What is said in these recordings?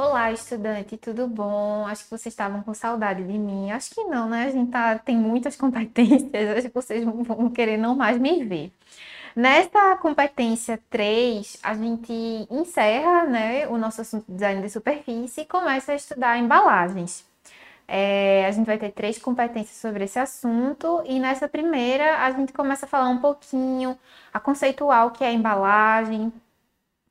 Olá, estudante, tudo bom? Acho que vocês estavam com saudade de mim. Acho que não, né? A gente tá, tem muitas competências, acho que vocês vão querer não mais me ver. Nesta competência 3, a gente encerra né, o nosso assunto de design de superfície e começa a estudar embalagens. É, a gente vai ter três competências sobre esse assunto, e nessa primeira a gente começa a falar um pouquinho, a conceituar o que é a embalagem,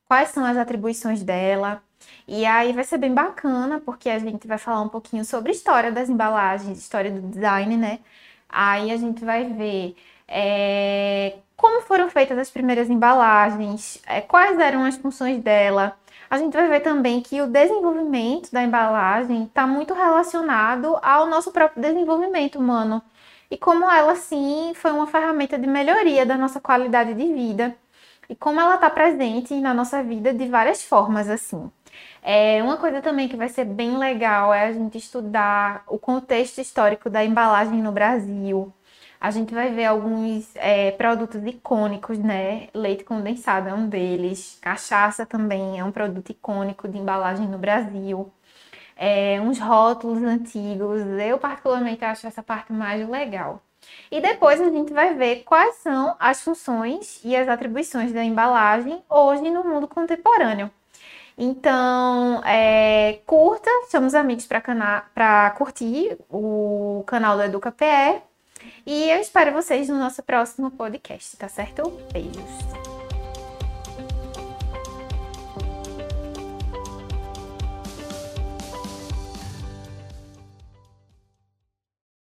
quais são as atribuições dela. E aí vai ser bem bacana, porque a gente vai falar um pouquinho sobre história das embalagens, história do design, né? Aí a gente vai ver é, como foram feitas as primeiras embalagens, é, quais eram as funções dela. A gente vai ver também que o desenvolvimento da embalagem está muito relacionado ao nosso próprio desenvolvimento humano. E como ela, sim, foi uma ferramenta de melhoria da nossa qualidade de vida. E como ela está presente na nossa vida de várias formas, assim. É, uma coisa também que vai ser bem legal é a gente estudar o contexto histórico da embalagem no Brasil. A gente vai ver alguns é, produtos icônicos, né? Leite condensado é um deles, cachaça também é um produto icônico de embalagem no Brasil. É, uns rótulos antigos, eu particularmente acho essa parte mais legal. E depois a gente vai ver quais são as funções e as atribuições da embalagem hoje no mundo contemporâneo. Então, é, curta, chamamos amigos para curtir o canal do Educa PE. E eu espero vocês no nosso próximo podcast, tá certo? Beijos!